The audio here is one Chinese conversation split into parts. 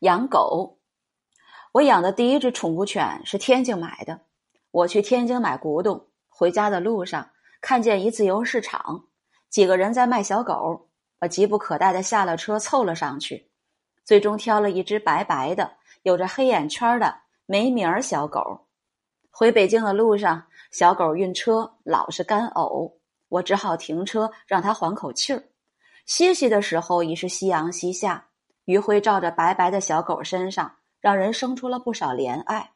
养狗。我养的第一只宠物犬是天津买的。我去天津买古董，回家的路上看见一自由市场，几个人在卖小狗。我急不可待的下了车，凑了上去，最终挑了一只白白的、有着黑眼圈的没名儿小狗。回北京的路上，小狗晕车，老是干呕，我只好停车让它缓口气儿。歇息的时候已是夕阳西下，余晖照着白白的小狗身上，让人生出了不少怜爱。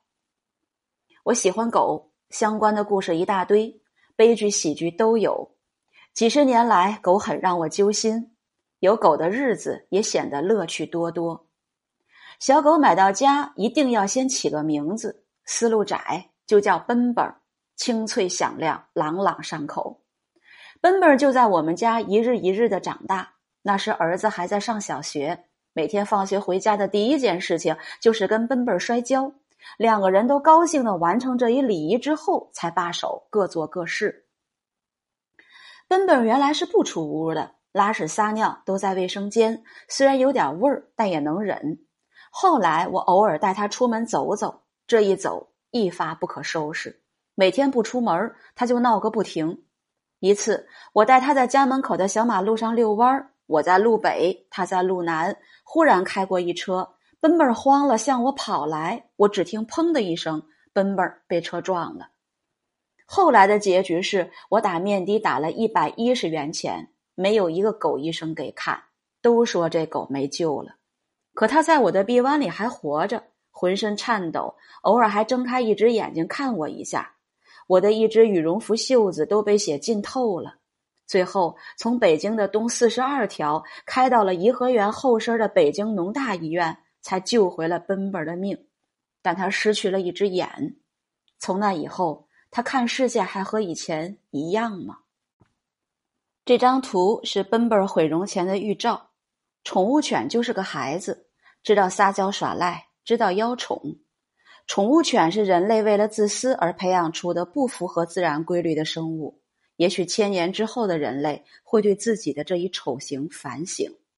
我喜欢狗，相关的故事一大堆，悲剧喜剧都有。几十年来，狗很让我揪心，有狗的日子也显得乐趣多多。小狗买到家，一定要先起个名字，思路窄就叫奔奔儿，清脆响亮，朗朗上口。奔奔儿就在我们家一日一日的长大。那时儿子还在上小学，每天放学回家的第一件事情就是跟奔奔摔跤。两个人都高兴的完成这一礼仪之后，才罢手，各做各事。奔奔原来是不出屋的，拉屎撒尿都在卫生间，虽然有点味儿，但也能忍。后来我偶尔带他出门走走，这一走一发不可收拾，每天不出门他就闹个不停。一次，我带他在家门口的小马路上遛弯儿，我在路北，他在路南，忽然开过一车，奔奔慌了，向我跑来，我只听“砰”的一声，奔奔被车撞了。后来的结局是我打面的打了一百一十元钱，没有一个狗医生给看，都说这狗没救了。可它在我的臂弯里还活着，浑身颤抖，偶尔还睁开一只眼睛看我一下。我的一只羽绒服袖子都被血浸透了。最后从北京的东四十二条开到了颐和园后身的北京农大医院，才救回了奔奔的命。但他失去了一只眼。从那以后。他看世界还和以前一样吗？这张图是奔奔毁容前的预兆。宠物犬就是个孩子，知道撒娇耍赖，知道邀宠。宠物犬是人类为了自私而培养出的不符合自然规律的生物。也许千年之后的人类会对自己的这一丑行反省。